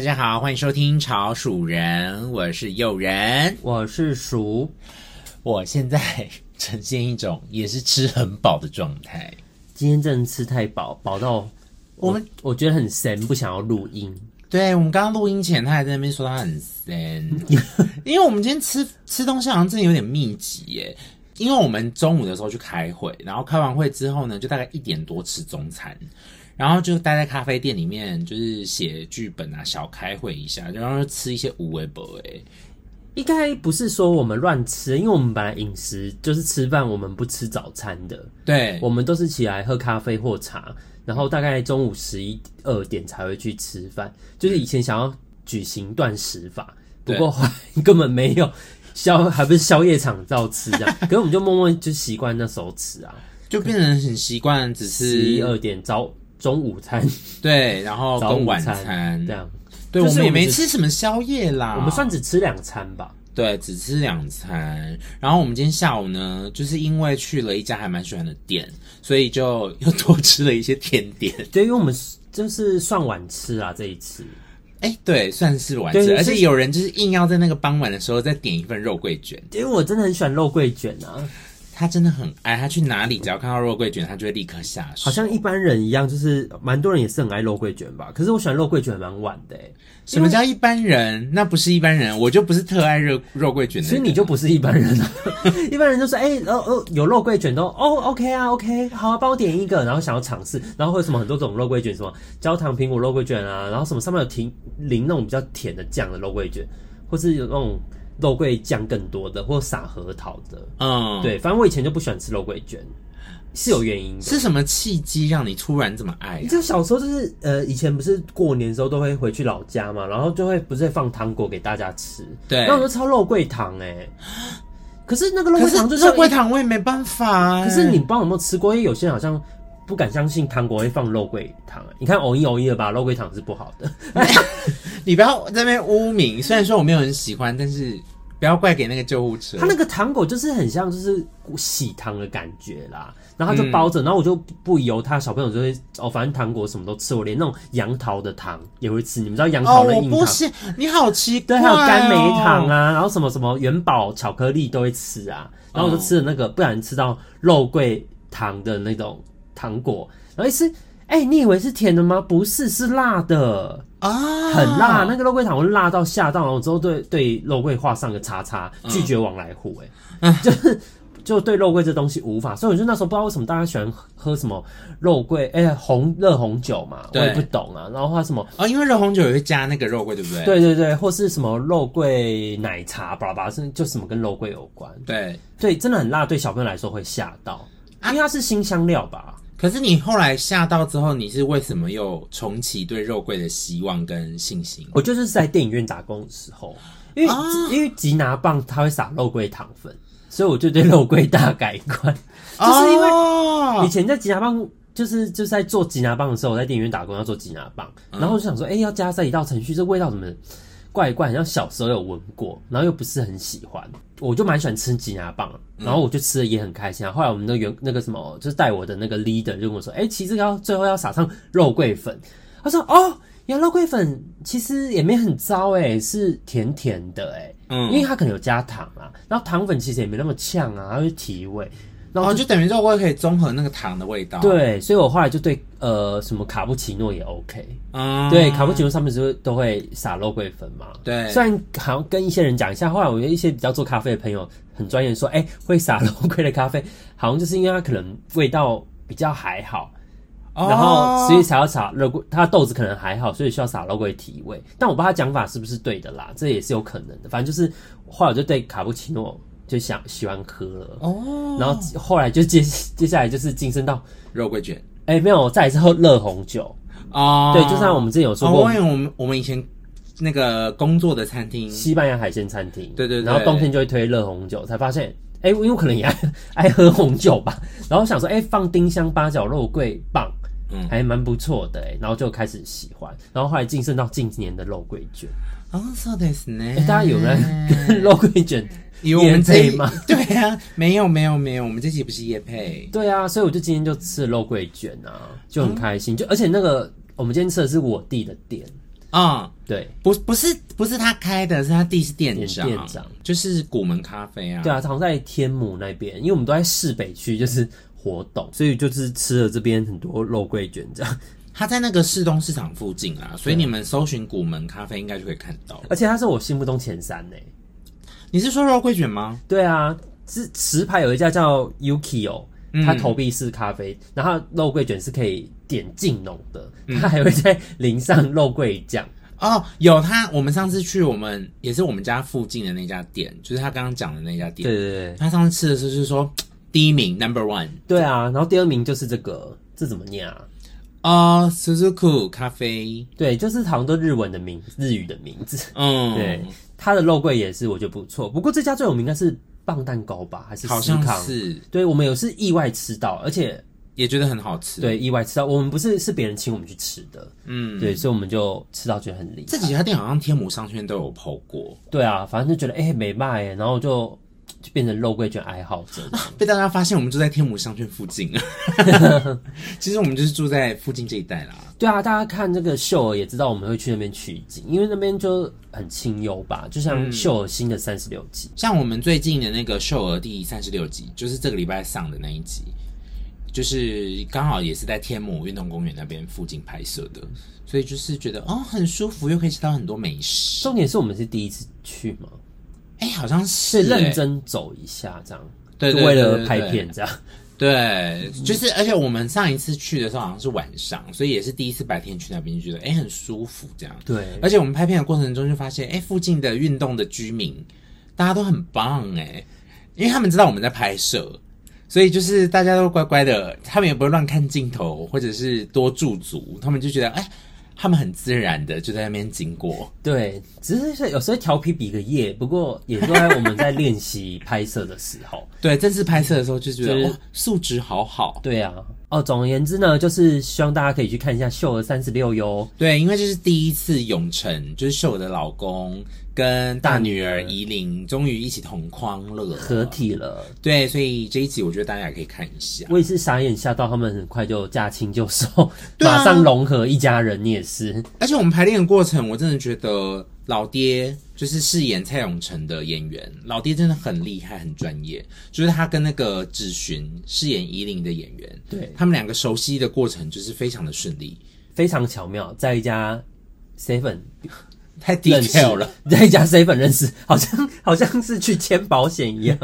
大家好，欢迎收听潮鼠人，我是诱人，我是鼠，我现在呈现一种也是吃很饱的状态。今天真的吃太饱，饱到我，我们我觉得很神，不想要录音。对，我们刚刚录音前，他还在那边说他很神，因为我们今天吃吃东西好像真的有点密集耶。因为我们中午的时候去开会，然后开完会之后呢，就大概一点多吃中餐，然后就待在咖啡店里面，就是写剧本啊，小开会一下，然后吃一些无为博诶。应该不是说我们乱吃，因为我们本来饮食就是吃饭，我们不吃早餐的。对，我们都是起来喝咖啡或茶，然后大概中午十一二点才会去吃饭。就是以前想要举行断食法，不过后来根本没有。宵还不是宵夜场照吃这样，可是我们就默默就习惯那时候吃啊，就变成很习惯只吃十一二点早中午餐，对，然后 跟晚餐，餐这样，对，就是、我们也没吃什么宵夜啦，我们算只吃两餐吧，对，只吃两餐。然后我们今天下午呢，就是因为去了一家还蛮喜欢的店，所以就又多 吃了一些甜点，对，因为我们就是算晚吃啊这一次。哎、欸，对，算是晚吃，而且有人就是硬要在那个傍晚的时候再点一份肉桂卷，因为我真的很喜欢肉桂卷啊，他真的很爱，他去哪里只要看到肉桂卷，他就会立刻下手，好像一般人一样，就是蛮多人也是很爱肉桂卷吧。可是我喜欢肉桂卷蛮晚的，什么叫一般人？那不是一般人，我就不是特爱肉肉桂卷的。所以你就不是一般人啊！一般人就是，哎、欸，哦哦，有肉桂卷都哦，OK 啊，OK，好啊，帮我点一个，然后想要尝试，然后会有什么很多种肉桂卷，什么焦糖苹果肉桂卷啊，然后什么上面有停淋那种比较甜的酱的肉桂卷，或是有那种肉桂酱更多的，或撒核桃的，嗯，对，反正我以前就不喜欢吃肉桂卷。是有原因的，是什么契机让你突然这么爱、啊？就小时候就是呃，以前不是过年的时候都会回去老家嘛，然后就会不是会放糖果给大家吃，对，那我就超肉桂糖哎、欸。可是那个肉桂糖就是肉桂糖，我也没办法、欸。可是你不知道有没有吃过？因为有些人好像不敢相信糖果会放肉桂糖、欸。你看偶一偶一的吧，肉桂糖是不好的。你不要在那边污名。虽然说我没有很喜欢，但是。不要怪给那个救护车。他那个糖果就是很像就是喜糖的感觉啦，然后他就包着、嗯，然后我就不由他小朋友就会哦，反正糖果什么都吃，我连那种杨桃的糖也会吃。你们知道杨桃的硬糖？不是，你好奇怪、哦。对，还有甘梅糖啊，然后什么什么元宝巧克力都会吃啊。然后我就吃了那个，不然吃到肉桂糖的那种糖果，然后一吃。哎、欸，你以为是甜的吗？不是，是辣的啊，很辣。那个肉桂糖我辣到吓到，然后之后对对肉桂画上个叉叉，拒绝往来户。哎，就是就对肉桂这东西无法。所以我就那时候不知道为什么大家喜欢喝什么肉桂，哎、欸，红热红酒嘛，我也不懂啊。然后还什么啊？因为热红酒也会加那个肉桂，对不对？对对对，或是什么肉桂奶茶，巴拉巴拉，是就什么跟肉桂有关。对对，真的很辣，对小朋友来说会吓到，因为它是新香料吧。可是你后来吓到之后，你是为什么又重启对肉桂的希望跟信心？我就是在电影院打工的时候，因为、啊、因为吉拿棒它会撒肉桂糖粉，所以我就对肉桂大改观。就是因为以前在吉拿棒，就是就是在做吉拿棒的时候，我在电影院打工要做吉拿棒，然后我就想说，哎、欸，要加这一道程序，这味道怎么？怪怪，好像小时候有闻过，然后又不是很喜欢，我就蛮喜欢吃吉拿棒，然后我就吃的也很开心啊。后来我们的原那个什么，就是带我的那个 leader 就跟我说：“哎、欸，其实要最后要撒上肉桂粉。”他说：“哦，原来肉桂粉其实也没很糟哎，是甜甜的哎，嗯，因为它可能有加糖啊，然后糖粉其实也没那么呛啊，它会提味。”然后就等于肉桂可以综合那个糖的味道。对，所以我后来就对呃什么卡布奇诺也 OK。嗯，对，卡布奇诺上面是不是都会撒肉桂粉嘛？对。虽然好像跟一些人讲一下，后来我有一些比较做咖啡的朋友很专业说，哎、欸，会撒 肉桂的咖啡，好像就是因为它可能味道比较还好，哦、然后所以才要撒肉桂，它豆子可能还好，所以需要撒肉桂提味。但我不知道他讲法是不是对的啦，这也是有可能的。反正就是后来我就对卡布奇诺。就想喜欢喝了。哦，然后后来就接接下来就是晋升到肉桂卷，哎、欸、没有，再来之后热红酒。哦，对，就像我们之前有说过，因、哦、为我们我们以前那个工作的餐厅，西班牙海鲜餐厅，对，对对，然后冬天就会推热红酒，才发现哎，因为可能也爱 爱喝红酒吧，然后想说哎、欸、放丁香八角肉桂棒，嗯，还蛮不错的哎，然后就开始喜欢，然后后来晋升到近年的肉桂卷，哦，そうですね，大家有人跟肉桂卷。有我们这一吗？对啊，没有没有没有，我们这集不是业配。对啊，所以我就今天就吃了肉桂卷啊，就很开心。嗯、就而且那个我们今天吃的是我弟的店， 嗯，对，不不是不是他开的，是他弟是店长，店长就是古门咖啡啊。对啊，常在天母那边，因为我们都在市北区，就是活动，所以就是吃了这边很多肉桂卷这样。 他在那个市东市场附近啊，所以你们搜寻古门咖啡应该就可以看到。而且他是我心目中前三呢。你是说肉桂卷吗？对啊，是石牌有一家叫 Yukio，它投币式咖啡，嗯、然后肉桂卷是可以点劲浓的，它还会再淋上肉桂酱。哦，有他，我们上次去我们也是我们家附近的那家店，就是他刚刚讲的那家店。对对对，他上次吃的时候就是说第一名 Number One。对啊，然后第二名就是这个，这怎么念啊？啊，Suzuku 咖啡，对，就是好像都日文的名，日语的名字。嗯，对，它的肉桂也是我觉得不错。不过这家最有名应该是棒蛋糕吧，还是好像是？对，我们有是意外吃到，而且也觉得很好吃。对，意外吃到，我们不是是别人请我们去吃的。嗯，对，所以我们就吃到觉得很厉害。这几家店好像天母商圈都有 PO 过。对啊，反正就觉得哎没卖哎，然后就。就变成肉桂卷爱好者，被大家发现我们住在天母商圈附近啊。其实我们就是住在附近这一带啦。对啊，大家看这个秀儿也知道我们会去那边取景，因为那边就很清幽吧，就像秀儿新的三十六集，嗯。像我们最近的那个秀儿第三十六集，就是这个礼拜上的那一集，就是刚好也是在天母运动公园那边附近拍摄的，所以就是觉得哦很舒服，又可以吃到很多美食。重点是我们是第一次去吗？哎、欸，好像是认真走一下这样，对，为了拍片这样，对，就是而且我们上一次去的时候好像是晚上，所以也是第一次白天去那边，就觉得哎、欸、很舒服这样，对，而且我们拍片的过程中就发现，哎、欸，附近的运动的居民大家都很棒哎、欸，因为他们知道我们在拍摄，所以就是大家都乖乖的，他们也不会乱看镜头或者是多驻足，他们就觉得哎。欸他们很自然的就在那边经过，对，只是有时候调皮比个耶，不过也都在我们在练习拍摄的时候，对，正式拍摄的时候就觉得、就是、哇，素质好好，对啊，哦，总而言之呢，就是希望大家可以去看一下秀儿三十六哟，对，因为这是第一次永成，就是秀儿的老公。跟大女儿怡琳终于一起同框了，合体了。对，所以这一集我觉得大家也可以看一下。我也是傻眼，吓到他们很快就驾轻就熟，马上融合一家人。你也是。而且我们排练的过程，我真的觉得老爹就是饰演蔡永成的演员，老爹真的很厉害，很专业。就是他跟那个芷寻饰演怡琳的演员，对他们两个熟悉的过程就是非常的顺利，非常巧妙，在一家 seven。太 detail 了，在一家 seven 认识，好像好像是去签保险一样。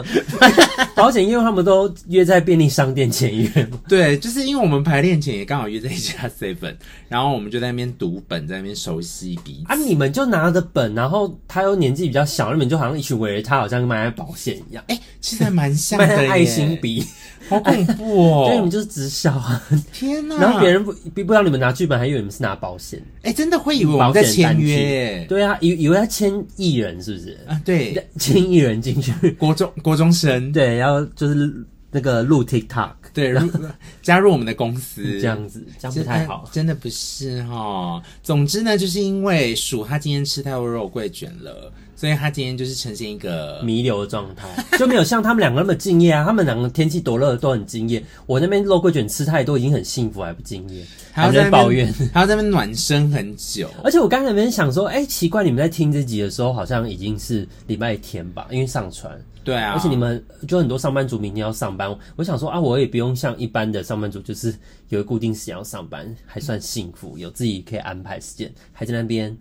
保险因为他们都约在便利商店签约。对，就是因为我们排练前也刚好约在一家 seven，然后我们就在那边读本，在那边熟悉彼此。啊，你们就拿着本，然后他又年纪比较小，你们就好像一群围着他，好像卖保险一样。哎、欸，其实还蛮像的，卖爱心笔。好恐怖哦！所以，你们就是直销啊！天哪！然后别人不不知道你们拿剧本，还以为你们是拿保险。哎、欸，真的会以为我们在签约？对啊，以以为他签艺人是不是？啊，对，签艺人进去，国中国中生，对，然后就是那个录 TikTok，对，然后加入我们的公司，这样子，这样不太好，真的不是哈。总之呢，就是因为鼠他今天吃太多肉桂卷了。所以他今天就是呈现一个弥留的状态，就没有像他们两个那么敬业啊。他们两个天气多热都很敬业，我那边肉桂卷吃太多已经很幸福，还不敬业，还在抱怨，还要在那边暖身很久。而且我刚才那边想说，哎、欸，奇怪，你们在听这集的时候，好像已经是礼拜天吧？因为上传。对啊。而且你们就很多上班族明天要上班，我想说啊，我也不用像一般的上班族，就是有个固定时间要上班，还算幸福，有自己可以安排时间，还在那边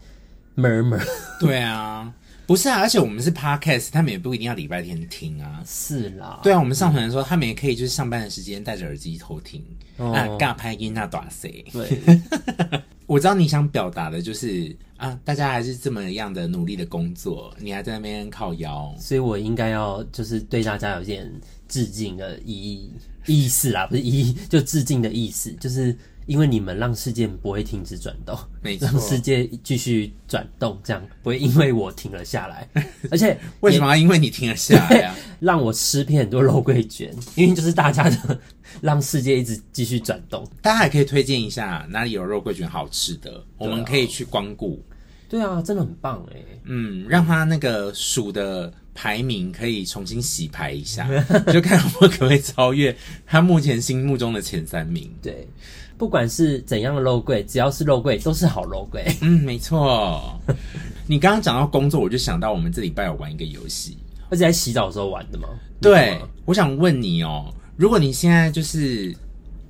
murmur。对啊。不是啊，而且我们是 podcast，他们也不一定要礼拜天听啊。是啦，对啊，我们上传的时候，他们也可以就是上班的时间戴着耳机偷听。哦、啊，尬拍音那短谁。对，我知道你想表达的就是啊，大家还是这么样的努力的工作，你还在那边靠腰，所以我应该要就是对大家有一点致敬的意义意思啦，不是意义，就致敬的意思，就是。因为你们让世界不会停止转动，没错，让世界继续转动，这样不会因为我停了下来。而且为什么要因为你停了下来啊？让我吃遍很多肉桂卷，因为就是大家的 让世界一直继续转动。大家还可以推荐一下哪里有肉桂卷好吃的，我们可以去光顾。对啊，真的很棒哎。嗯，让他那个数的排名可以重新洗牌一下，就看我可不可以超越他目前心目中的前三名。对。不管是怎样的肉桂，只要是肉桂都是好肉桂。嗯，没错。你刚刚讲到工作，我就想到我们这礼拜有玩一个游戏，而且在洗澡的时候玩的吗？对，我想问你哦，如果你现在就是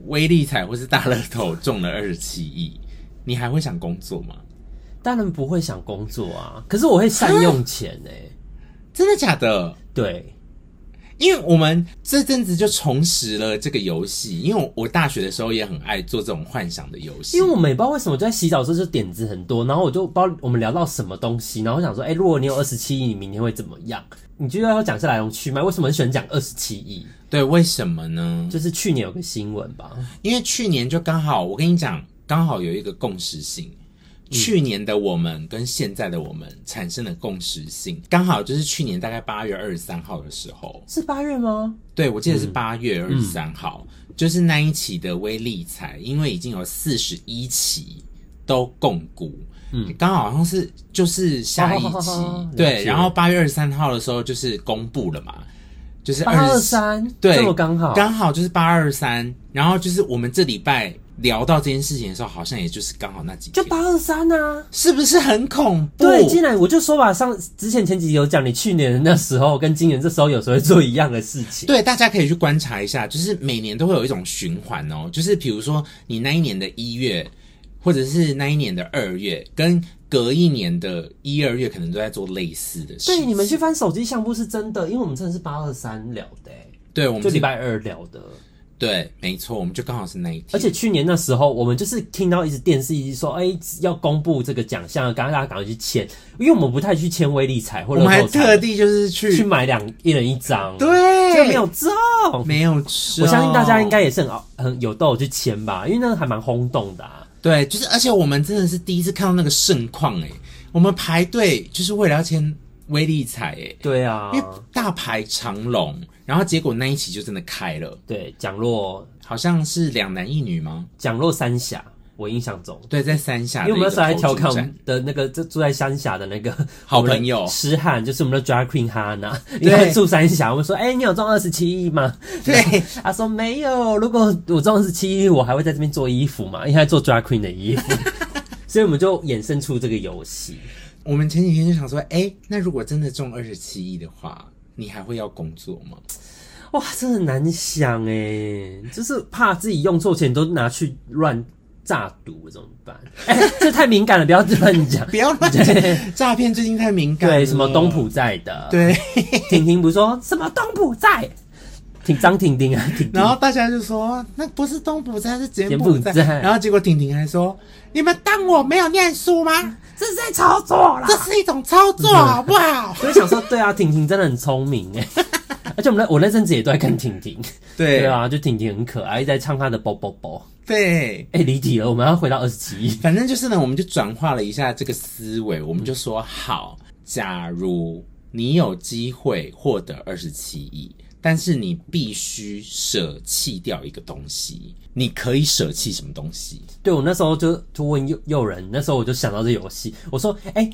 威力彩或是大乐透中了二十七亿，你还会想工作吗？当然不会想工作啊，可是我会善用钱诶、欸。真的假的？对。因为我们这阵子就重拾了这个游戏，因为我我大学的时候也很爱做这种幻想的游戏。因为我们也不知道为什么就在洗澡的时候就点子很多，然后我就不知道我们聊到什么东西，然后我想说，哎、欸，如果你有二十七亿，你明天会怎么样？你就要讲下来龙去脉，为什么很喜欢讲二十七亿？对，为什么呢？就是去年有个新闻吧，因为去年就刚好，我跟你讲，刚好有一个共识性。去年的我们跟现在的我们产生了共识性，刚好就是去年大概八月二十三号的时候，是八月吗？对，我记得是八月二十三号，嗯、就是那一期的威力彩，因为已经有四十一期都共股，嗯，刚好好像是就是下一期，哦、对，然后八月二十三号的时候就是公布了嘛，就是八二三，对，这么刚好，刚好就是八二三，然后就是我们这礼拜。聊到这件事情的时候，好像也就是刚好那几天，就八二三啊，是不是很恐怖？对，既然我就说吧，上之前前几集有讲，你去年那时候跟今年这时候有时候会做一样的事情。对，大家可以去观察一下，就是每年都会有一种循环哦，就是比如说你那一年的一月，或者是那一年的二月，跟隔一年的一二月，可能都在做类似的事情。对，你们去翻手机相簿是真的，因为我们真的是八二三聊的，对，我们就礼拜二聊的。对，没错，我们就刚好是那一天。而且去年那时候，我们就是听到一直电视一直说，哎、欸，要公布这个奖项，赶快大家赶快去签，因为我们不太去签威利彩，或者我们还特地就是去去买两一人一张，对，就没有中，没有中。我相信大家应该也是很很有都有去签吧，因为那个还蛮轰动的、啊。对，就是而且我们真的是第一次看到那个盛况，哎，我们排队就是为了要签威利彩，哎，对啊，因为大排长龙。然后结果那一期就真的开了，对，奖落好像是两男一女吗？奖落三峡，我印象中，对，在三峡，因为我们那时候还调侃我们的那个住在三峡的那个好朋友诗汉，就是我们的 drag queen 哈娜，因为住三峡，我们说，哎、欸，你有中二十七亿吗？对，他说没有，如果我中二十七亿，我还会在这边做衣服嘛，因为他做 drag queen 的衣服，所以我们就衍生出这个游戏。我们前几天就想说，哎、欸，那如果真的中二十七亿的话。你还会要工作吗？哇，真的很难想哎，就是怕自己用错钱都拿去乱诈赌怎么办？哎、欸，这太敏感了，不要乱讲，不要乱讲。诈骗最近太敏感了。对，什么东浦在的？对，婷婷不是说什么东浦在？挺张婷婷啊婷婷，然后大家就说那不是东埔寨，是柬埔寨。然后结果婷婷还说：“你们当我没有念书吗？”这是在操作啦，这是一种操作，好不好？所以想说，对啊，婷婷真的很聪明哎，而且我们那我那阵子也都在看婷婷，对对啊，就婷婷很可爱，在唱她的啵啵啵。对，哎，离题了，我们要回到二十七亿。反正就是呢，我们就转化了一下这个思维，我们就说好，假如你有机会获得二十七亿。但是你必须舍弃掉一个东西，你可以舍弃什么东西？对，我那时候就就问诱诱人，那时候我就想到这游戏，我说：哎、欸，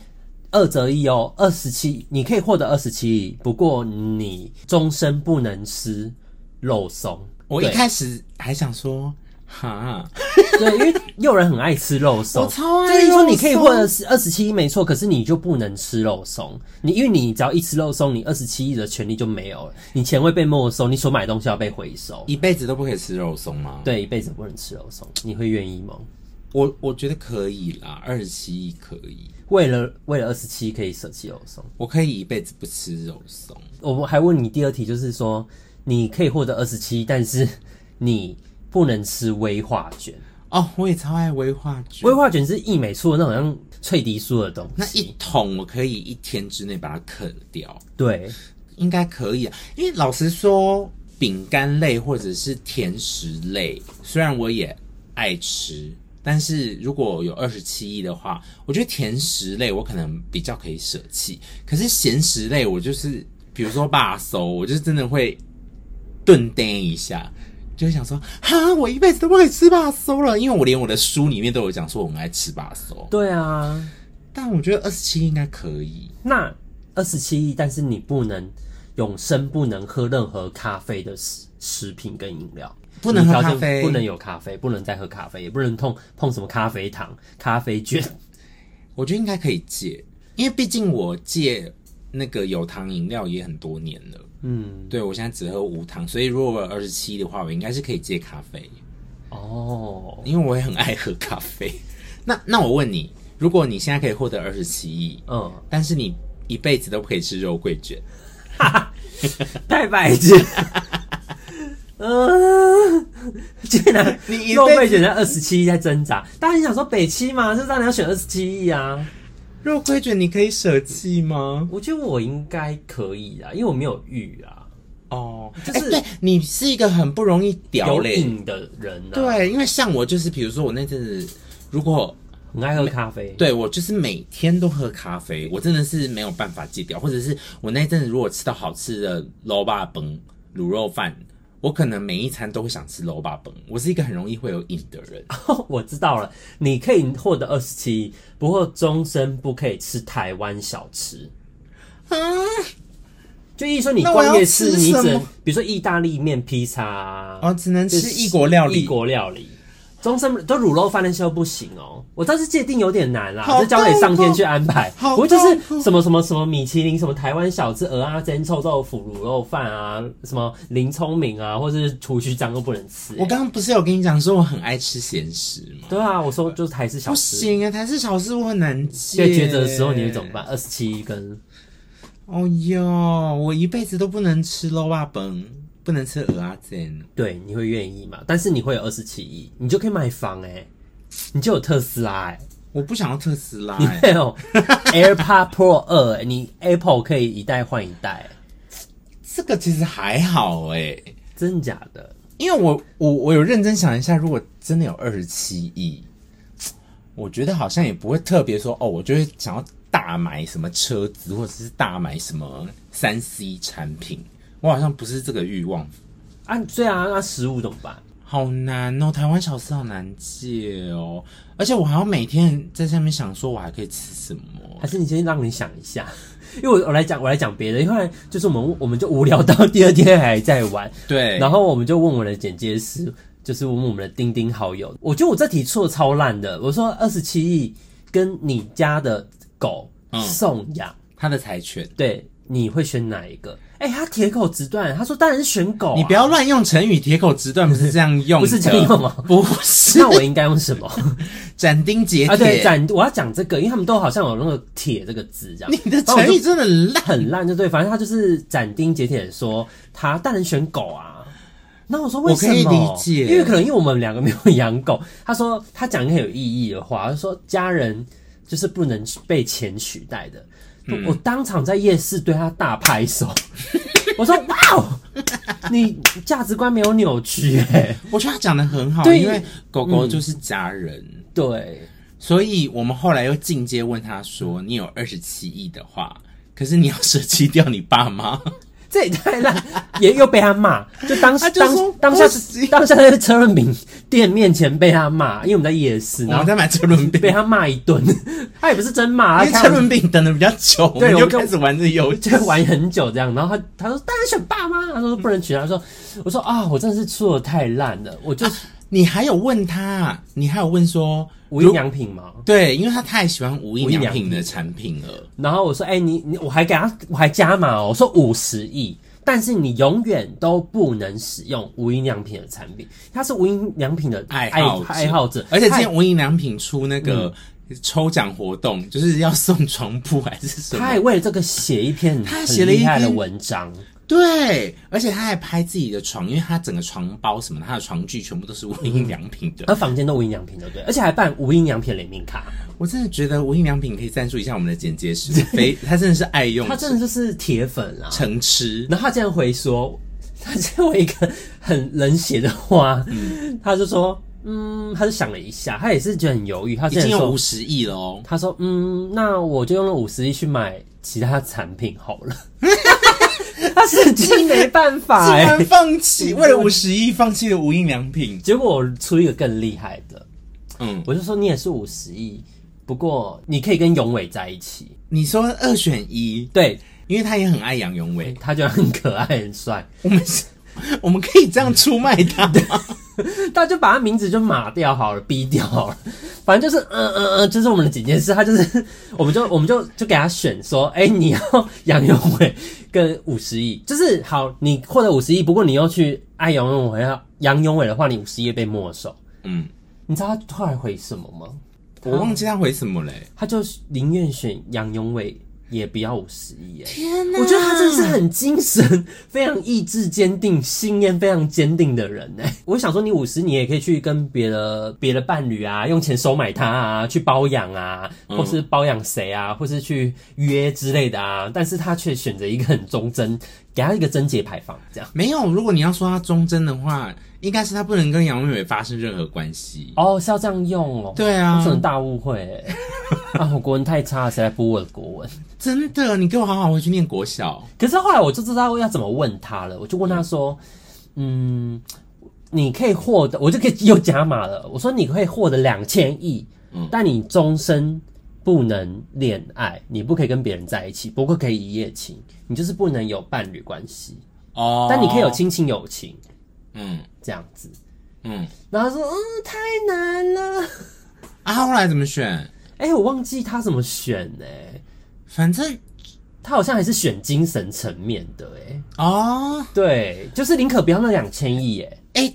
二择一哦，二十七，你可以获得二十七亿，不过你终身不能吃肉松。我一开始还想说。哈，对，因为有人很爱吃肉松，我超爱肉松。就是说你可以获得二十七亿，没错，可是你就不能吃肉松。你因为你只要一吃肉松，你二十七亿的权利就没有了，你钱会被没收，你所买的东西要被回收，一辈子都不可以吃肉松吗？对，一辈子不能吃肉松，你会愿意吗？我我觉得可以啦，二十七亿可以。为了为了二十七亿可以舍弃肉松，我可以一辈子不吃肉松。我们还问你第二题，就是说你可以获得二十七亿，但是你。不能吃威化卷哦，我也超爱威化卷。威化卷是易美出的那种像脆迪酥的东西，那一桶我可以一天之内把它啃掉。对，应该可以啊。因为老实说，饼干类或者是甜食类，虽然我也爱吃，但是如果有二十七亿的话，我觉得甜食类我可能比较可以舍弃。可是咸食类，我就是比如说肉松，我就真的会顿呆一下。就会想说，哈，我一辈子都不可以吃肉松了，因为我连我的书里面都有讲说我们爱吃肉松。对啊，但我觉得二十七亿应该可以。那二十七亿，但是你不能永生不能喝任何咖啡的食食品跟饮料，不能喝咖啡，不能有咖啡，不能再喝咖啡，也不能碰碰什么咖啡糖、咖啡卷。我觉得应该可以戒，因为毕竟我戒那个有糖饮料也很多年了。嗯，对，我现在只喝无糖，所以如果我二十七的话，我应该是可以戒咖啡。哦，因为我也很爱喝咖啡。那那我问你，如果你现在可以获得二十七亿，嗯，但是你一辈子都不可以吃肉桂卷，哈哈，太白痴。嗯，竟然你肉桂卷在二十七亿在挣扎，大家你想说北七嘛？就当然要选二十七亿啊。肉桂卷你可以舍弃吗？我觉得我应该可以啊，因为我没有玉啊。哦，就是、欸、对你是一个很不容易掉瘾的人、啊。对，因为像我就是，比如说我那阵子如果很爱喝咖啡，对我就是每天都喝咖啡，我真的是没有办法戒掉。或者是我那阵子如果吃到好吃的卤肉饭、卤肉饭。我可能每一餐都会想吃卤肉饭，我是一个很容易会有瘾的人。我知道了，你可以获得二十七，不过终身不可以吃台湾小吃。啊，就意思说你逛夜市，你只能比如说意大利面、披萨啊，哦，只能吃异国料理，异国料理。终身都卤肉饭那些都不行哦，我倒是界定有点难啦，就交给上天去安排。不过就是什么什么什么米其林，什么台湾小吃，蚵仔煎臭豆腐、卤肉饭啊，什么林聪明啊，或者是厨师长都不能吃。我刚刚不是有跟你讲说我很爱吃咸食吗？对啊，我说就是台式小吃。不行啊，台式小吃我很难戒。在抉择的时候你会怎么办？二十七根。哦哟，我一辈子都不能吃肉啊本。不能吃蚵仔煎，对，你会愿意吗？但是你会有二十七亿，你就可以买房哎、欸，你就有特斯拉哎、欸，我不想要特斯拉、欸，你没有 AirPod Pro 二、欸，你 Apple 可以一代换一代、欸，这个其实还好哎、欸，真假的？因为我我我有认真想一下，如果真的有二十七亿，我觉得好像也不会特别说哦，我就会想要大买什么车子，或者是大买什么三 C 产品。我好像不是这个欲望啊，对啊，那食物怎么办？好难哦，台湾小吃好难戒哦，而且我还要每天在下面想说，我还可以吃什么？还是你先让你想一下，因为我我来讲，我来讲别的，因为就是我们我们就无聊到第二天还在玩，对，然后我们就问我的剪接师，就是问我们的钉钉好友，我觉得我这题错超烂的，我说二十七亿跟你家的狗送养、嗯、他的柴犬，对，你会选哪一个？哎、欸，他铁口直断。他说当然是选狗、啊。你不要乱用成语，铁口直断不是这样用，不是这样用吗？不是。那我应该用什么？斩钉截铁。啊，对，斩。我要讲这个，因为他们都好像有那个“铁”这个字，这样。你的成语真的烂，很烂，就对。反正他就是斩钉截铁说他当然选狗啊。那我说为什么？我可以理解，因为可能因为我们两个没有养狗。他说他讲一个很有意义的话，他说家人就是不能被钱取代的。嗯、我当场在夜市对他大拍手。我说哇哦，你价值观没有扭曲哎，我觉得他讲的很好，因为狗狗就是家人，嗯、对，所以我们后来又进阶问他说：“你有二十七亿的话，可是你要舍弃掉你爸妈。”这也太烂，也又被他骂。就当时当当下当下在车轮饼店面前被他骂，因为我们在夜市，然后在买车轮饼，被他骂一顿。他也不是真骂，因为车轮饼等的比较久，对，我就开始玩这游戏，就玩很久这样。然后他他说当然选爸妈，他说不能娶。他说我说啊，我真的是出的太烂了，我就、啊、你还有问他，你还有问说。无印良品吗？对，因为他太喜欢无印良品的产品了。然后我说：“哎、欸，你你，我还给他，我还加码哦。我说五十亿，但是你永远都不能使用无印良品的产品。他是无印良品的爱爱好爱好者，而且之前无印良品出那个抽奖活动，嗯、就是要送床铺还是什么？他还为了这个写一篇他写了厉害的文章。”对，而且他还拍自己的床，因为他整个床包什么，他的床具全部都是无印良品的，他房间都无印良品的，对，而且还办无印良品联名卡。我真的觉得无印良品可以赞助一下我们的剪接师，非 他真的是爱用，他真的就是铁粉啊，成痴。然后他竟然回说，他这样一个很冷血的话，嗯、他就说，嗯，他就想了一下，他也是觉得很犹豫，他已经有五十亿了哦，他说，嗯，那我就用了五十亿去买其他产品好了。他是真没办法、欸，竟然放弃为了五十亿放弃了无印良品。结果我出一个更厉害的，嗯，我就说你也是五十亿，不过你可以跟永伟在一起。你说二选一，对，因为他也很爱杨永伟，他觉得很可爱、很帅。我们是，我们可以这样出卖他吗？他就把他名字就码掉好了，逼掉好了。反正就是，嗯嗯嗯，就是我们的几件事。他就是，我们就我们就就给他选说，哎、欸，你要杨永伟跟五十亿，就是好，你获得五十亿，不过你又去爱杨永伟，要杨永伟的话，你五十亿被没收。嗯，你知道他后来回什么吗？我忘记他回什么嘞。他就宁愿选杨永伟。也不要五十亿，天哪！我觉得他真的是很精神、非常意志坚定、信念非常坚定的人哎。我想说，你五十，你也可以去跟别的别的伴侣啊，用钱收买他啊，去包养啊，或是包养谁啊，或是去约之类的啊。但是他却选择一个很忠贞，给他一个贞节牌坊，这样没有。如果你要说他忠贞的话，应该是他不能跟杨永伟发生任何关系哦，是要这样用哦。对啊，这种大误会 啊！我国文太差了，谁来补我的国文？真的，你给我好好回去念国小。可是后来我就知道要怎么问他了，我就问他说：“嗯，你可以获得，我就可以又加码了。我说你可以获得两千亿，但你终身不能恋爱，你不可以跟别人在一起，不过可以一夜情，你就是不能有伴侣关系哦。但你可以有亲情友情，嗯，这样子，嗯。然后他说：嗯，太难了。啊，后来怎么选？哎、欸，我忘记他怎么选呢、欸。反正他好像还是选精神层面的哎哦，对，就是宁可不要那两千亿哎哎，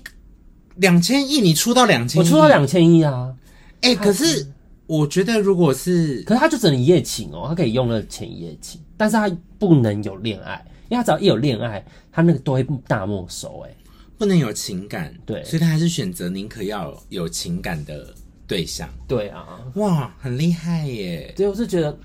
两千亿你出到两千，我出到两千亿啊哎，可是我觉得如果是，可是他就只能一夜情哦，他可以用了前一夜情，但是他不能有恋爱，因为他只要一有恋爱，他那个都会大没收哎，不能有情感，对，所以他还是选择宁可要有情感的对象，对啊，哇，很厉害耶，对，我是觉得。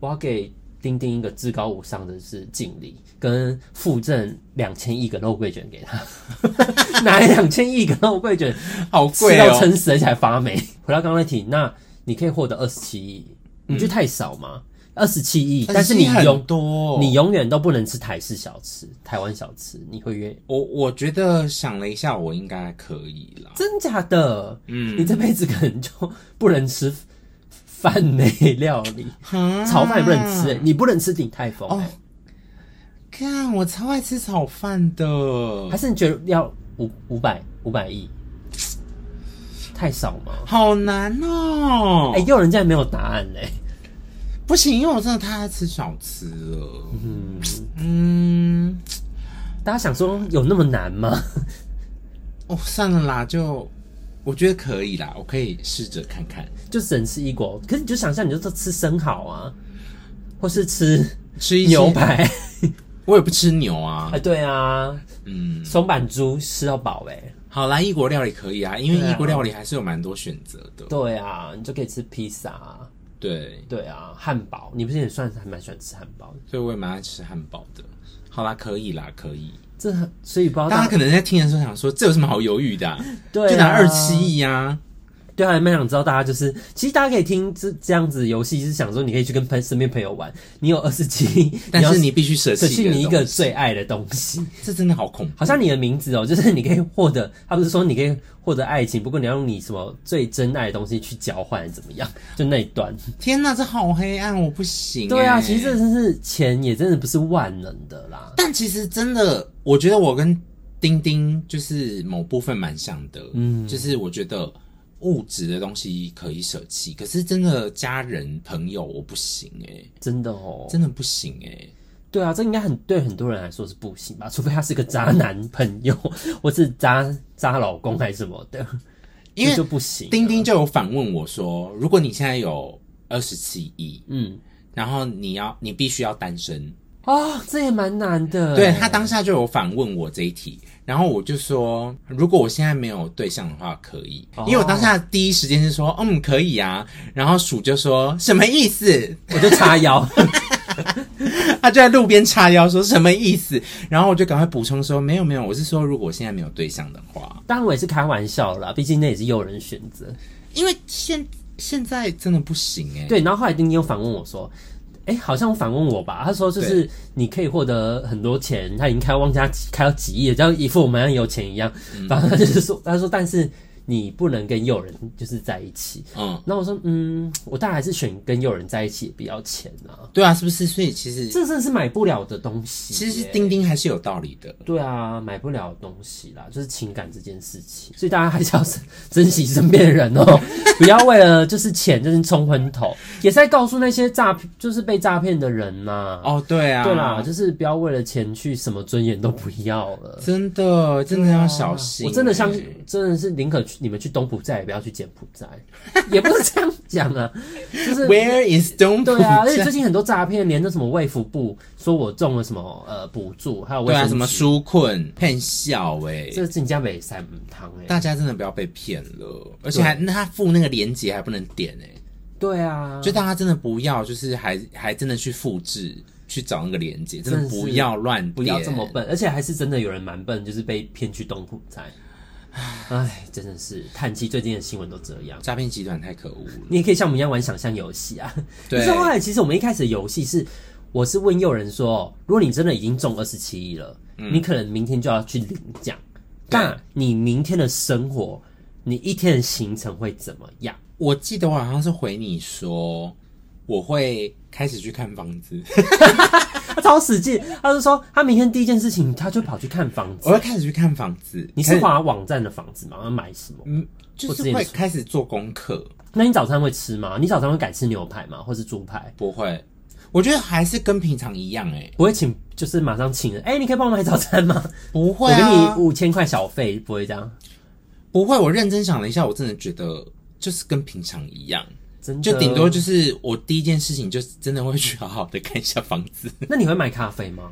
我要给丁丁一个至高无上的是敬礼，跟附赠两千亿个肉桂卷给他，拿两千亿个肉桂卷，好贵哦，吃到撑死而且还发霉。回到刚刚那题，那你可以获得二十七亿，你觉得太少吗？二十七亿，但是你永多，你永远都不能吃台式小吃、台湾小吃，你会约我？我觉得想了一下，我应该可以啦。真假的？嗯，你这辈子可能就不能吃。饭类料理，炒饭也不能吃，欸，你不能吃鼎泰丰，欸。哦，看我超爱吃炒饭的，还是你觉得要五五百五百亿太少吗？好难哦！哎，欸，又有人竟然没有答案嘞，欸！不行，因为我真的太爱吃小吃了。嗯嗯，大家想说有那么难吗？哦，算了啦，就。我觉得可以啦，我可以试着看看，就只能吃一锅。可是你就想象，你就说吃生蚝啊，或是吃吃牛排，我也不吃牛啊。哎，对啊，嗯，松板猪吃到饱哎。好啦，异国料理可以啊，因为异国料理还是有蛮多选择的。对啊，你就可以吃披萨。对对啊，汉堡，你不是也算是还蛮喜欢吃汉堡的？所以我也蛮爱吃汉堡的。好啦，可以啦，可以。这所以不知道大家可能在听的时候想说，这有什么好犹豫的？啊？对、啊，就拿二七亿啊。对啊，蛮想知道大家就是，其实大家可以听这这样子游戏，是想说你可以去跟朋身边朋友玩，你有二十七，但是你必须舍弃你一个最爱的东西，这真的好恐怖。好像你的名字哦，就是你可以获得，他不是说你可以获得爱情，不过你要用你什么最珍爱的东西去交换，怎么样？就那一段。天哪，这好黑暗，我不行。对啊，其实这真是钱也真的不是万能的啦。但其实真的，我觉得我跟丁丁就是某部分蛮像的，嗯，就是我觉得。物质的东西可以舍弃，可是真的家人朋友我不行哎、欸，真的哦，真的不行哎、欸。对啊，这应该很对很多人来说是不行吧？除非他是个渣男朋友，或是渣渣老公还是什么的，因为就不行。丁丁就有反问我说：“如果你现在有二十七亿，嗯，然后你要你必须要单身啊、哦，这也蛮难的。”对，他当下就有反问我这一题。然后我就说，如果我现在没有对象的话，可以，因为我当下第一时间是说，嗯，可以啊。然后鼠就说什么意思？我就叉腰，他就在路边叉腰说什么意思？然后我就赶快补充说，没有没有，我是说如果我现在没有对象的话，当然我也是开玩笑啦，毕竟那也是诱人选择，因为现现在真的不行哎、欸。对，然后后来丁丁又反问我说。哎、欸，好像反问我吧？他说就是你可以获得很多钱，他已经开忘记他开到几亿了，就像一副我们很有钱一样。反正他就是说，他说但是你不能跟诱人就是在一起。嗯，那我说，嗯，我当然还是选跟诱人在一起比较钱啊。对啊，是不是？所以其实这真的是买不了的东西。其实钉钉还是有道理的。对啊，买不了的东西啦，就是情感这件事情。所以大家还是要珍惜身边的人哦、喔，不要为了就是钱就是冲昏头。也是在告诉那些诈骗，就是被诈骗的人呐。哦，对啊，对啦，就是不要为了钱去什么尊严都不要了。真的，真的要小心、欸。我真的相信，真的是宁可去你们去东埔寨，也不要去柬埔寨。也不是这样讲啊，就是 Where is 东埔寨？对啊，而且最近很多诈骗，连那什么卫福部说我中了什么呃补助，还有对啊什么纾困骗笑哎，这是人家北三汤哎，大家真的不要被骗了，而且还那他附那个链接还不能点哎。对啊，就大家真的不要，就是还还真的去复制去找那个链接，真的不要乱，不要这么笨，而且还是真的有人蛮笨，就是被骗去东埔寨。唉，真的是叹气，最近的新闻都这样，诈骗集团太可恶了。你也可以像我们一样玩想象游戏啊。对。可是后来，其实我们一开始的游戏是，我是问诱人说，如果你真的已经中二十七亿了，嗯，你可能明天就要去领奖，那你明天的生活，你一天的行程会怎么样？我记得我好像是回你说，我会开始去看房子。他 超使劲，他就说他明天第一件事情，他就跑去看房子。我会开始去看房子。你是滑网站的房子吗？要买什么？嗯，就是会开始做功课。那你早餐会吃吗？你早餐会改吃牛排吗？或是猪排？不会，我觉得还是跟平常一样哎、欸。不会请，就是马上请人。哎、欸，你可以帮我买早餐吗？不会、啊，我给你五千块小费，不会这样。不会，我认真想了一下，我真的觉得。就是跟平常一样，就顶多就是我第一件事情就是真的会去好好的看一下房子。那你会买咖啡吗？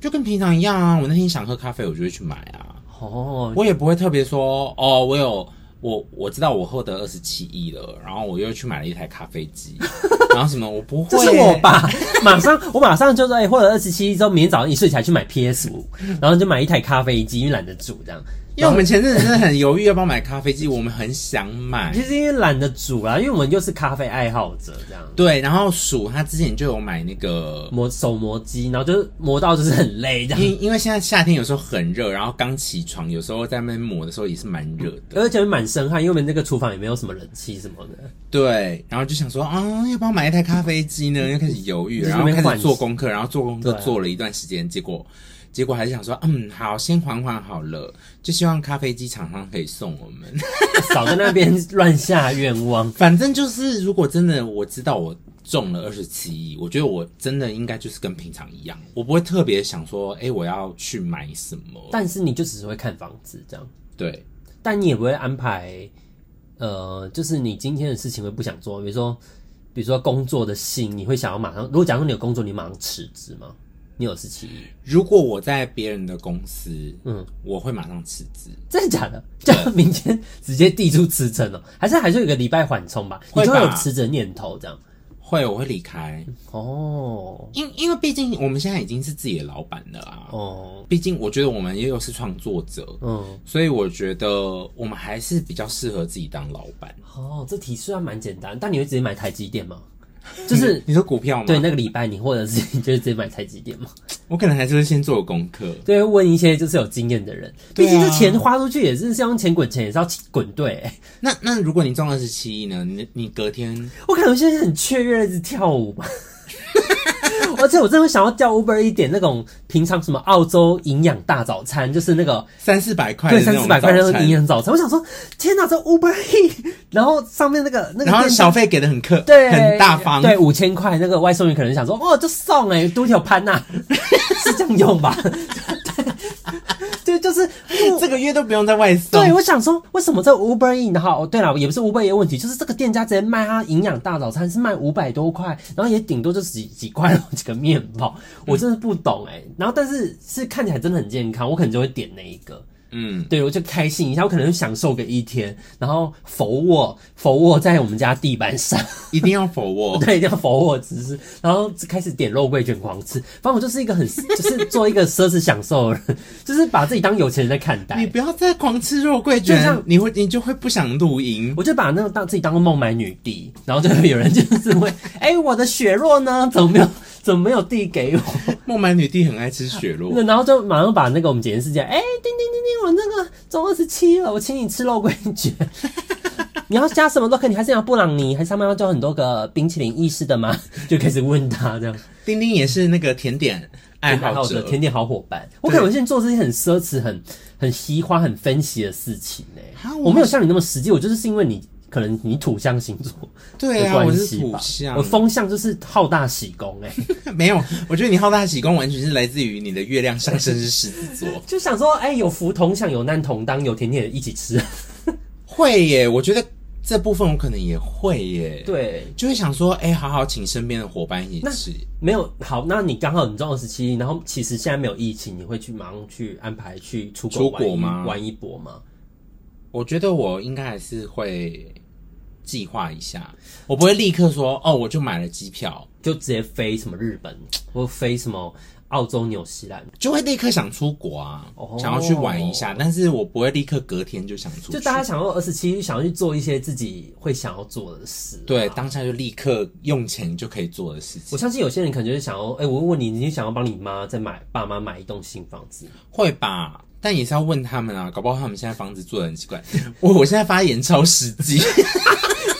就跟平常一样啊，我那天想喝咖啡，我就会去买啊。哦，我也不会特别说哦，我有我我知道我获得二十七亿了，然后我又去买了一台咖啡机，然后什么我不会，这是我吧？马上我马上就在获得二十七亿之后，明天早上一睡起来去买 PS 五，然后就买一台咖啡机，因为懒得煮这样。因为我们前阵子真的很犹豫要不要买咖啡机，我们很想买，其实因为懒得煮啦，因为我们又是咖啡爱好者这样。对，然后鼠他之前就有买那个磨手磨机，然后就是磨到就是很累这样。因因为现在夏天有时候很热，然后刚起床有时候在那边磨的时候也是蛮热的，而且蛮生汗，因为我们那个厨房也没有什么冷气什么的。对，然后就想说啊，要不要买一台咖啡机呢？又开始犹豫，然后开始做功课，然后做功课做了一段时间，结果。结果还是想说，嗯，好，先缓缓好了，就希望咖啡机厂商可以送我们，少在那边乱下愿望。反正就是，如果真的我知道我中了二十七亿，我觉得我真的应该就是跟平常一样，我不会特别想说，哎、欸，我要去买什么。但是你就只是会看房子这样，对。但你也不会安排，呃，就是你今天的事情会不想做，比如说，比如说工作的信，你会想要马上。如果假如说你有工作，你马上辞职吗？你有十七亿？如果我在别人的公司，嗯，我会马上辞职。真的假的？就明天直接递出辞呈哦？还是还是有一个礼拜缓冲吧？你就会有辞职念头这样？会，我会离开哦。因因为毕竟我们现在已经是自己的老板了啊。哦，毕竟我觉得我们也有是创作者，嗯，所以我觉得我们还是比较适合自己当老板。哦，这题虽然蛮简单，但你会直接买台积电吗？就是你说股票吗？对，那个礼拜你或者是你就直接买台积电吗？我可能还是会先做功课，对，问一些就是有经验的人。毕竟这钱花出去也是像钱滚钱，也是要滚对。那那如果你中二十七亿呢？你你隔天，我可能现在很雀跃，一直跳舞吧。而且我真的想要叫 Uber 一点那种平常什么澳洲营养大早餐，就是那个三四百块，对，三四百块那种营养早餐。我想说，天哪，这 Uber E，然后上面那个那个，然后小费给的很客，对，很大方，对，五千块，那个外送员可能想说，哦，就送哎，多条潘呐，是这样用吧？对，就是这个月都不用在外送。对，我想说，为什么这 Uber E 然后对了，也不是 Uber E 的问题，就是这个店家直接卖他营养大早餐是卖五百多块，然后也顶多就几几块几个面包，我真的不懂哎、欸。然后但是是看起来真的很健康，我可能就会点那一个。嗯，对，我就开心一下，我可能享受个一天，然后俯卧俯卧在我们家地板上，一定要俯卧，对，一定要俯卧姿势，然后开始点肉桂卷狂吃。反正我就是一个很，就是做一个奢侈享受的人，就是把自己当有钱人在看待。你不要再狂吃肉桂卷，就像你会，你就会不想露营。我就把那个当自己当个孟买女帝，然后就会有人就是会，哎、欸，我的血肉呢？怎么没有？怎么没有递给我？孟买女帝很爱吃血肉，然后就马上把那个我们检验世界，哎、欸，叮叮叮叮，我那个中二十七了，我请你吃肉桂卷。你要加什么都可以，你还是要布朗尼，还是上面要叫很多个冰淇淋意式的吗？就开始问他这样。丁丁也是那个甜点爱好者，甜点好伙伴。我可能现在做这些很奢侈、很很西花、很分析的事情呢、欸。我没有像你那么实际，我就是是因为你可能你土象星座，对啊，我是土象，我风象就是好大喜功哎、欸。没有，我觉得你好大喜功完全是来自于你的月亮上升是狮子座，就想说哎、欸，有福同享，有难同当，有甜甜的一起吃。会耶，我觉得。这部分我可能也会耶，对，就会想说，哎、欸，好好请身边的伙伴一起吃。没有好，那你刚好你中二十七，然后其实现在没有疫情，你会去马上去安排去出国玩，出国吗？玩一波吗？我觉得我应该还是会计划一下，我不会立刻说，哦，我就买了机票，就直接飞什么日本，或飞什么。澳洲、纽西兰就会立刻想出国啊，oh. 想要去玩一下，但是我不会立刻隔天就想出去。就大家想要二十七，想要去做一些自己会想要做的事，对，当下就立刻用钱就可以做的事情。我相信有些人可能就是想要，哎、欸，我问问你，你想要帮你妈再买爸妈买一栋新房子？会吧，但也是要问他们啊，搞不好他们现在房子做的很奇怪。我我现在发言超实际。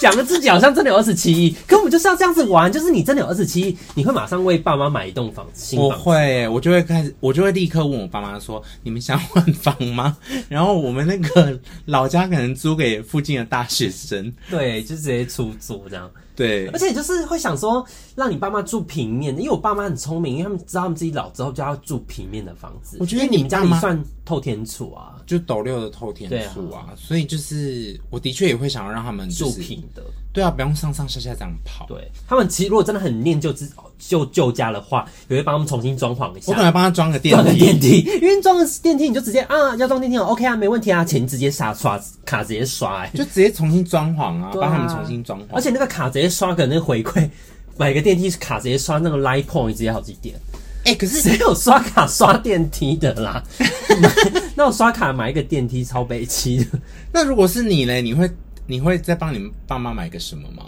讲的自己好像真的有二十七亿，可我们就是要这样子玩，就是你真的有二十七亿，你会马上为爸妈买一栋房子，新房子？我会，我就会开始，我就会立刻问我爸妈说：“你们想换房吗？” 然后我们那个老家可能租给附近的大学生，对，就直接出租这样。对，而且就是会想说，让你爸妈住平面的，因为我爸妈很聪明，因为他们知道他们自己老之后就要住平面的房子。我觉得你，你们家里算透天厝啊，就斗六的透天厝啊，啊，所以就是我的确也会想要让他们、就是、住平的。对啊，不用上上下下这样跑。对，他们其实如果真的很念旧之旧旧家的话，也会帮他们重新装潢一下。我可能帮他装个电梯，电梯，因为装个电梯你就直接啊，要装电梯哦，OK 啊，没问题啊，钱直接刷刷卡直接刷、就直接重新装潢啊，帮、啊、他们重新装潢。而且那个卡直接刷个那个回馈，买个电梯卡直接刷那个 Line Point 直接好几点。哎、欸，可是谁有刷卡刷电梯的啦？那我刷卡买一个电梯超悲戚的。那如果是你嘞，你会？你会再帮你爸妈买个什么吗？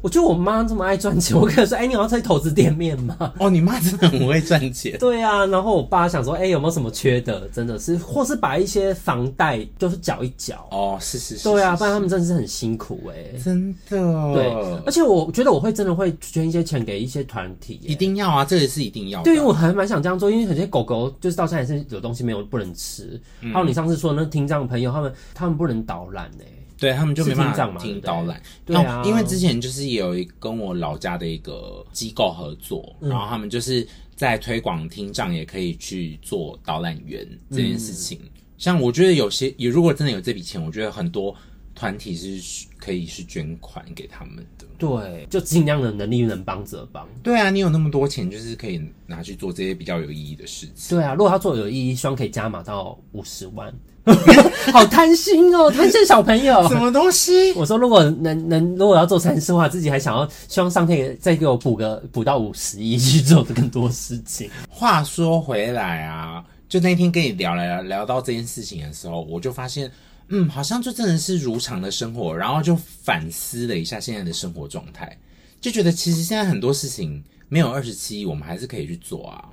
我觉得我妈这么爱赚钱，我可能说，哎、欸，你要在投资店面吗？哦，你妈真的很会赚钱。对啊，然后我爸想说，哎、欸，有没有什么缺的？真的是，或是把一些房贷就是缴一缴。哦，是是是。对啊，不然他们真的是很辛苦哎、欸，真的。对，而且我觉得我会真的会捐一些钱给一些团体、欸，一定要啊，这个是一定要的。对，我还蛮想这样做，因为有些狗狗就是到现在还是有东西没有不能吃。嗯、还有你上次说那听障朋友，他们他们不能导览哎、欸。对他们就没办法听导览，对啊，因为之前就是有一跟我老家的一个机构合作，嗯，然后他们就是在推广听障也可以去做导览员这件事情。嗯，像我觉得有些，也如果真的有这笔钱，我觉得很多团体是可以是捐款给他们的。对，就尽量的能力能帮则帮。对啊，你有那么多钱，就是可以拿去做这些比较有意义的事情。对啊，如果他做有意义，希望可以加码到五十万。好贪心哦，贪心小朋友。什么东西？我说如果能能，如果要做善事的话，自己还想要希望上天再给我补个补到五十亿去做更多事情。话说回来啊，就那天跟你聊聊聊到这件事情的时候，我就发现，嗯，好像就真的是如常的生活，然后就反思了一下现在的生活状态，就觉得其实现在很多事情没有二十七亿，我们还是可以去做啊。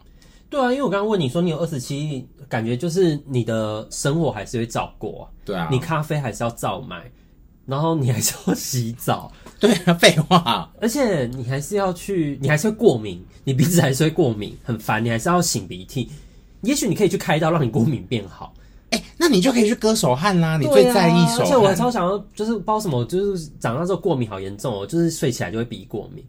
对啊，因为我刚刚问你说你有二十七亿，感觉就是你的生活还是会照过。对啊，你咖啡还是要照买，然后你还是要洗澡。对啊，废话。而且你还是要去，你还是会过敏，你鼻子还是会过敏，很烦。你还是要擤鼻涕。也许你可以去开刀，让你过敏变好。哎、欸，那你就可以去割手汗啦。你最在意手汗。而且我还超想要，就是不知道什么，就是长大之后过敏好严重哦，就是睡起来就会鼻过敏。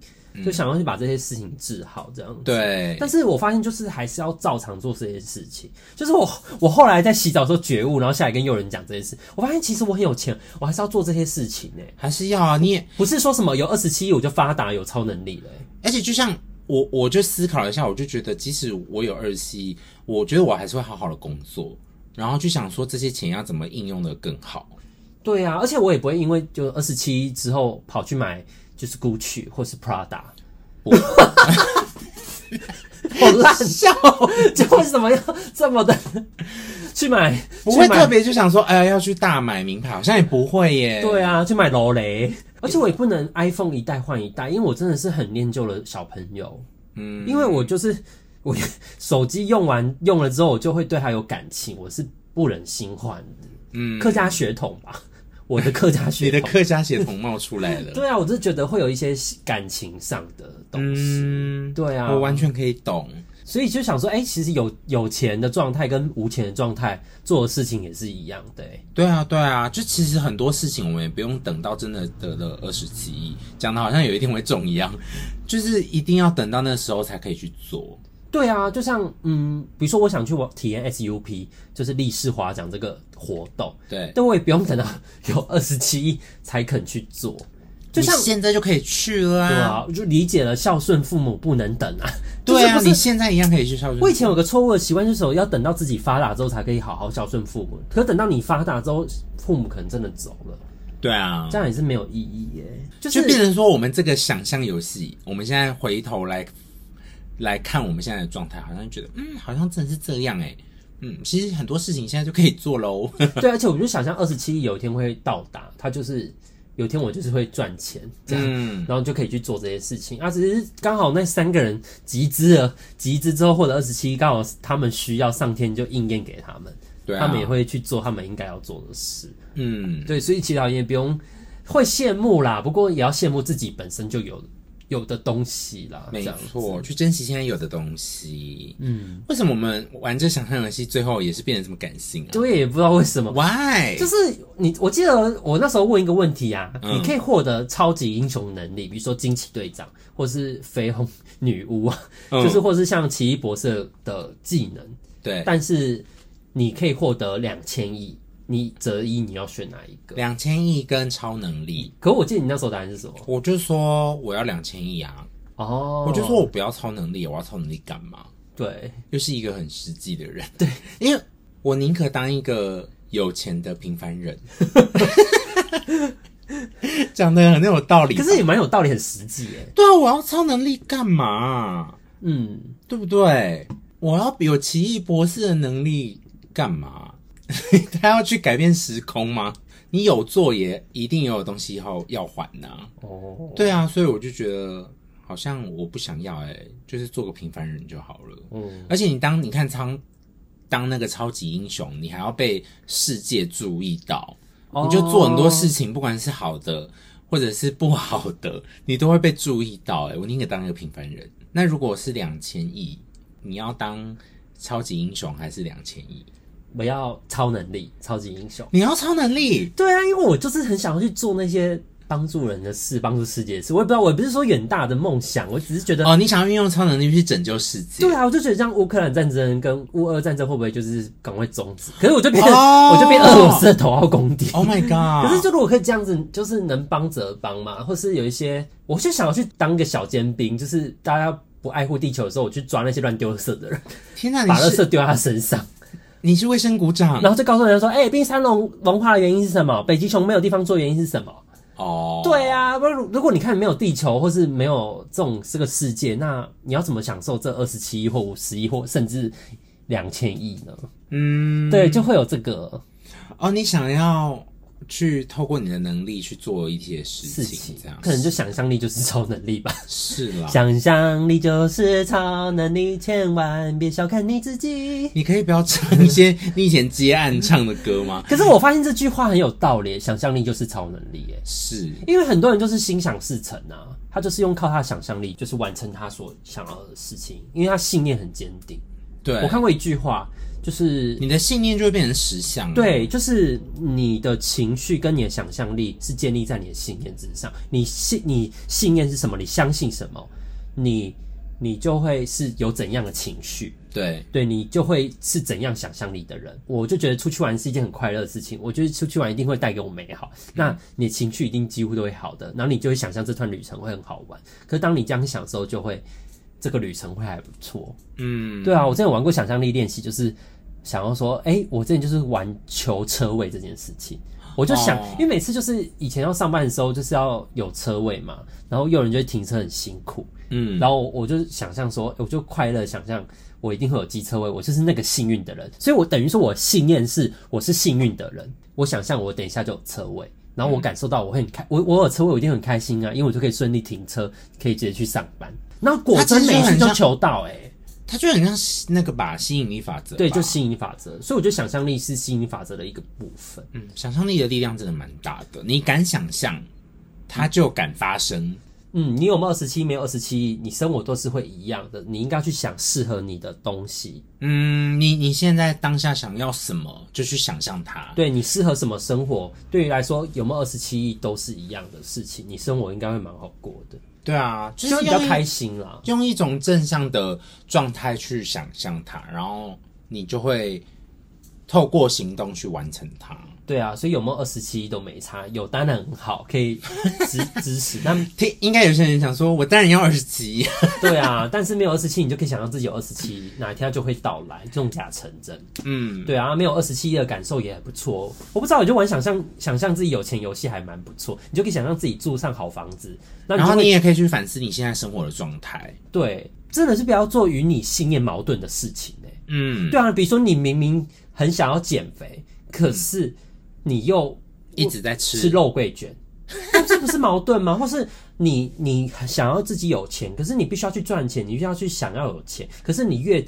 就想要去把这些事情治好，这样子。对。但是我发现，就是还是要照常做这些事情。就是我，我后来在洗澡的时候觉悟，然后下来跟友人讲这件事。我发现，其实我很有钱，我还是要做这些事情呢。还是要啊，你也不是说什么有二十七亿我就发达有超能力了。而且就像我，我就思考了一下，我就觉得，即使我有二十七亿，我觉得我还是会好好的工作，然后去想说这些钱要怎么应用的更好。对啊，而且我也不会因为就二十七之后跑去买就是 Gucci 或是 Prada。好烂笑，就为什么要这么的去买？不会特别就想说，哎呀，要去大买名牌，好像也不会耶。对啊，去买劳雷，而且我也不能 iPhone 一代换一代，因为我真的是很念旧的小朋友。嗯，因为我就是我 手机用完用了之后，我就会对它有感情，我是不忍心换的。嗯，客家血统吧，我的客家血统，你的客家血统冒出来了。对啊，我就觉得会有一些感情上的东西。嗯，对啊，我完全可以懂。所以就想说，哎、欸，其实有有钱的状态跟无钱的状态做的事情也是一样的、欸。对啊，对啊，就其实很多事情我们也不用等到真的得了二十七亿，讲的好像有一天会中一样，就是一定要等到那时候才可以去做。对啊，就像嗯，比如说我想去我体验 SUP，就是立式滑桨这个活动，对，但我也不用等到有二十七亿才肯去做。就像现在就可以去了啊！对啊，我就理解了孝顺父母不能等啊。对啊，你现在一样可以去孝顺。我以前有个错误的习惯，就是说要等到自己发达之后才可以好好孝顺父母。可等到你发达之后，父母可能真的走了。对啊，这样也是没有意义耶。就是、就变成说，我们这个想象游戏，我们现在回头来来看我们现在的状态，好像觉得嗯，好像真的是这样哎。嗯，其实很多事情现在就可以做喽。对，而且我就想象二十七亿有一天会到达，它就是。有一天我就是会赚钱，这样，嗯、然后就可以去做这些事情啊。只是刚好那三个人集资了，集资之后获得二十七亿，刚好他们需要，上天就应验给他们，对、啊，他们也会去做他们应该要做的事。嗯，对，所以祈祷也不用会羡慕啦，不过也要羡慕自己本身就有。有的东西啦，没错，去珍惜现在有的东西。嗯，为什么我们玩这想象游戏最后也是变得这么感性啊？对，也不知道为什么。Why？就是你，我记得我那时候问一个问题啊，嗯、你可以获得超级英雄能力，比如说惊奇队长，或是绯红女巫啊，嗯、就是或是像奇异博士的技能。对，但是你可以获得两千亿。你择一，你要选哪一个？两千亿跟超能力。可我记得你那时候答案是什么？我就说我要两千亿啊！哦，我就说我不要超能力，我要超能力干嘛？对，又是一个很实际的人。对，因为我宁可当一个有钱的平凡人。讲的很有道理，可是也蛮有道理，很实际耶。对啊，我要超能力干嘛？嗯，对不对？我要有奇异博士的能力干嘛？他要去改变时空吗？你有做也一定有东西要要还呐。哦，对啊，所以我就觉得好像我不想要，哎，就是做个平凡人就好了。嗯，而且你当你看当当那个超级英雄，你还要被世界注意到，你就做很多事情，不管是好的或者是不好的，你都会被注意到。哎，我宁可当一个平凡人。那如果是两千亿，你要当超级英雄还是两千亿？我要超能力，超级英雄。你要超能力？对啊，因为我就是很想要去做那些帮助人的事，帮助世界的事。我也不知道，我也不是说远大的梦想，我只是觉得哦，你想要运用超能力去拯救世界？对啊，我就觉得像乌克兰战争跟乌俄战争会不会就是赶快终止？可是我就变成，哦、我就变俄罗斯的头号公敌。Oh my god！可是就如果可以这样子，就是能帮则帮嘛，或是有一些，我就想要去当个小尖兵，就是大家不爱护地球的时候，我去抓那些乱丢垃圾的人。天哪，把垃圾丢在他身上。你是卫生股长，然后就告诉人家说：“哎、欸，冰山融融化的原因是什么？北极熊没有地方住的原因是什么？”哦，对啊，不，如果你看没有地球，或是没有这种这个世界，那你要怎么享受这二十七亿或五十亿或甚至两千亿呢？嗯，对，就会有这个哦，你想要。去透过你的能力去做一些事情，事情这样可能就想象力就是超能力吧。是啦，想象力就是超能力，千万别小看你自己。你可以不要唱一些你以前接案唱的歌吗？可是我发现这句话很有道理，想象力就是超能力，哎，是因为很多人就是心想事成啊，他就是用靠他的想象力，就是完成他所想要的事情，因为他信念很坚定。对，我看过一句话。就是你的信念就会变成实相。对，就是你的情绪跟你的想象力是建立在你的信念之上。你信，你信念是什么？你相信什么？你你就会是有怎样的情绪。对，对你就会是怎样想象力的人。我就觉得出去玩是一件很快乐的事情。我觉得出去玩一定会带给我美好。嗯、那你的情绪一定几乎都会好的，然后你就会想象这段旅程会很好玩。可是当你这样想的时候，就会这个旅程会还不错。嗯，对啊，我之前有玩过想象力练习，就是。想要说，哎、欸，我之前就是玩求车位这件事情，我就想，哦、因为每次就是以前要上班的时候，就是要有车位嘛，然后有人就会停车很辛苦，嗯，然后我就想象说，我就快乐想象我一定会有机车位，我就是那个幸运的人，所以我等于说我信念是我是幸运的人，我想象我等一下就有车位，然后我感受到我会很开，我我有车位我一定很开心啊，因为我就可以顺利停车，可以直接去上班，然后果真每次就求到、欸，哎。它就很像那个吧，吸引力法则。对，就吸引力法则。所以我觉得想象力是吸引力法则的一个部分。嗯，想象力的力量真的蛮大的。你敢想象，它就敢发生。嗯，你有没有二十七？没有二十七，你生活都是会一样的。你应该去想适合你的东西。嗯，你你现在当下想要什么，就去想象它。对，你适合什么生活，对于来说有没有二十七亿都是一样的事情。你生活应该会蛮好过的。对啊，就是比较开心啦，用一种正向的状态去想象它，然后你就会透过行动去完成它。对啊，所以有没有二十七都没差，有当然很好，可以支支持。但听应该有些人想说，我当然要二十七。对啊，但是没有二十七，你就可以想象自己有二十七，哪一天就会到来，弄假成真。嗯，对啊，没有二十七的感受也还不错。我不知道，我就玩想象，想象自己有钱游戏还蛮不错。你就可以想象自己住上好房子，那然后你也可以去反思你现在生活的状态。对，真的是不要做与你信念矛盾的事情欸。嗯，对啊，比如说你明明很想要减肥，可是。你又一直在吃吃肉桂卷，那 这不是矛盾吗？或是你你想要自己有钱，可是你必须要去赚钱，你必须要去想要有钱，可是你越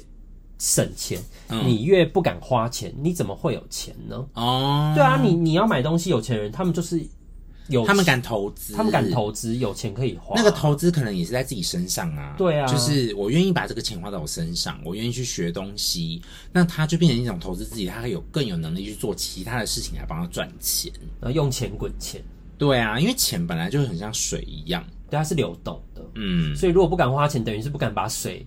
省钱，嗯、你越不敢花钱，你怎么会有钱呢？哦，对啊，你你要买东西，有钱人他们就是。有他们敢投资，他们敢投资，有钱可以花。那个投资可能也是在自己身上啊。对啊，就是我愿意把这个钱花在我身上，我愿意去学东西，那他就变成一种投资自己，他会有更有能力去做其他的事情来帮他赚钱，然后用钱滚钱。对啊，因为钱本来就很像水一样，对，它是流动的。嗯，所以如果不敢花钱，等于是不敢把水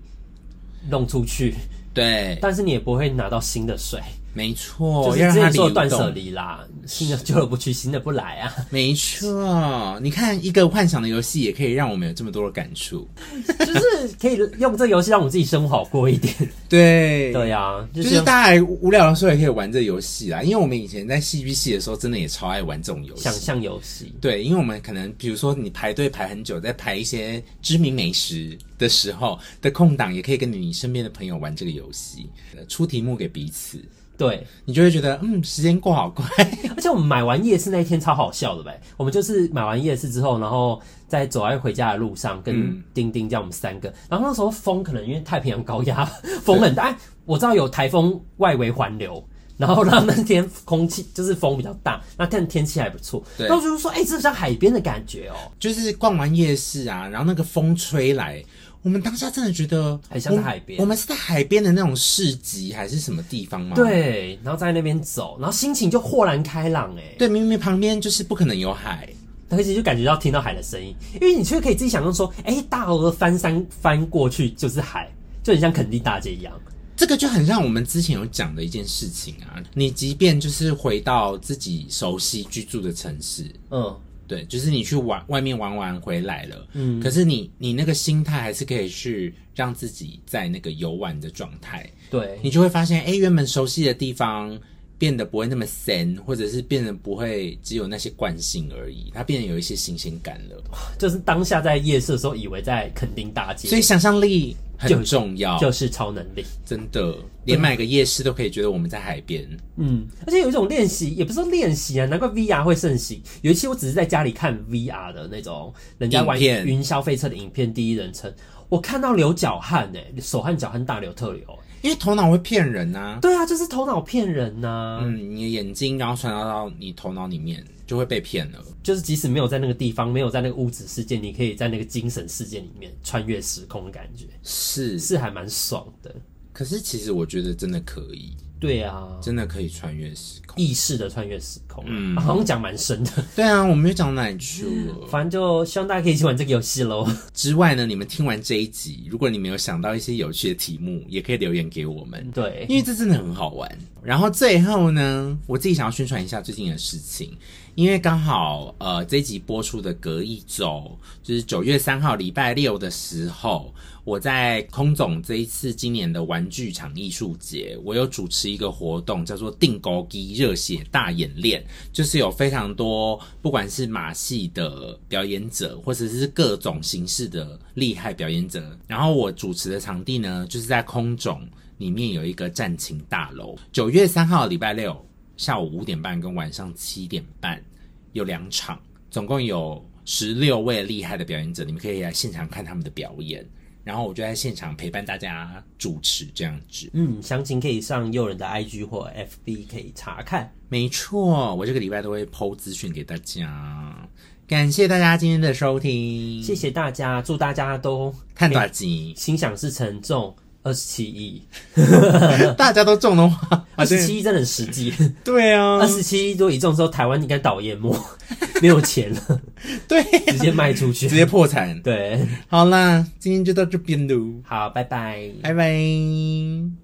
弄出去。对，但是你也不会拿到新的水。没错，就是之前说断舍离啦，新的旧的不去，新的不来啊。没错，你看一个幻想的游戏也可以让我们有这么多的感触，就是可以用这个游戏让我们自己生活好过一点。对，对呀、啊，就是、就是大家无聊的时候也可以玩这游戏啦。因为我们以前在戏剧系的时候，真的也超爱玩这种游戏，想象游戏。对，因为我们可能比如说你排队排很久，在排一些知名美食的时候的空档，也可以跟你身边的朋友玩这个游戏，出题目给彼此。对，你就会觉得嗯，时间过好快。而且我们买完夜市那一天超好笑的呗。我们就是买完夜市之后，然后在走在回家的路上，跟丁丁这样我们三个。嗯、然后那时候风可能因为太平洋高压，风很大。我知道有台风外围环流，然后让那天空气就是风比较大，那天天气还不错。然后就是说，哎、欸，这像海边的感觉哦、喔。就是逛完夜市啊，然后那个风吹来。我们当下真的觉得很像在海边，我们是在海边的那种市集还是什么地方吗？对，然后在那边走，然后心情就豁然开朗哎。对，明明旁边就是不可能有海，而且就感觉到听到海的声音，因为你却可以自己想象说，哎，大鹅翻山翻过去就是海，就很像垦丁大街一样。这个就很像我们之前有讲的一件事情啊，你即便就是回到自己熟悉居住的城市，嗯。对，就是你去玩外面玩玩回来了，嗯，可是你你那个心态还是可以去让自己在那个游玩的状态，对，你就会发现，哎，原本熟悉的地方变得不会那么森，或者是变得不会只有那些惯性而已，它变得有一些新鲜感了。就是当下在夜色的时候，以为在垦丁大街，所以想象力很重要，就，就是超能力，真的，连买个夜市都可以觉得我们在海边。嗯，而且有一种练习，也不是说练习啊，难怪 VR 会盛行。有一期我只是在家里看 VR 的那种人家玩云霄飞车的影片，第一人称，我看到流脚汗诶、欸，手汗脚汗大流特流、欸，因为头脑会骗人呐、啊。对啊，就是头脑骗人呐、啊。嗯，你的眼睛然后传到到你头脑里面，就会被骗了。就是即使没有在那个地方，没有在那个物质世界，你可以在那个精神世界里面穿越时空的感觉，是是还蛮爽的。可是其实我觉得真的可以。对啊，真的可以穿越时空，意识的穿越时空。嗯，好像讲蛮深的。对啊，我们又讲到哪里去了？反正就希望大家可以一起玩这个游戏喽。之外呢，你们听完这一集，如果你们有想到一些有趣的题目，也可以留言给我们。对，因为这真的很好玩。然后最后呢，我自己想要宣传一下最近的事情。因为刚好，呃，这一集播出的隔一周，就是九月三号礼拜六的时候，我在空总这一次今年的玩具厂艺术节，我有主持一个活动，叫做“定高机热血大演练”，就是有非常多不管是马戏的表演者，或者是各种形式的厉害表演者。然后我主持的场地呢，就是在空总里面有一个战情大楼，九月三号礼拜六。下午五点半跟晚上七点半有两场，总共有十六位厉害的表演者，你们可以来现场看他们的表演。然后我就在现场陪伴大家主持这样子。嗯，详情可以上诱人的 IG 或 FB 可以查看。没错，我这个礼拜都会 PO 资讯给大家。感谢大家今天的收听，谢谢大家，祝大家都看大吉，心想事成，中二十七亿。大家都中的话，二十七亿真的很实际。对啊，二十七亿如果一中之后，台湾应该倒淹没，没有钱了。对，直接卖出去，直接破产。对，好啦，今天就到这边喽。好，拜拜，拜拜。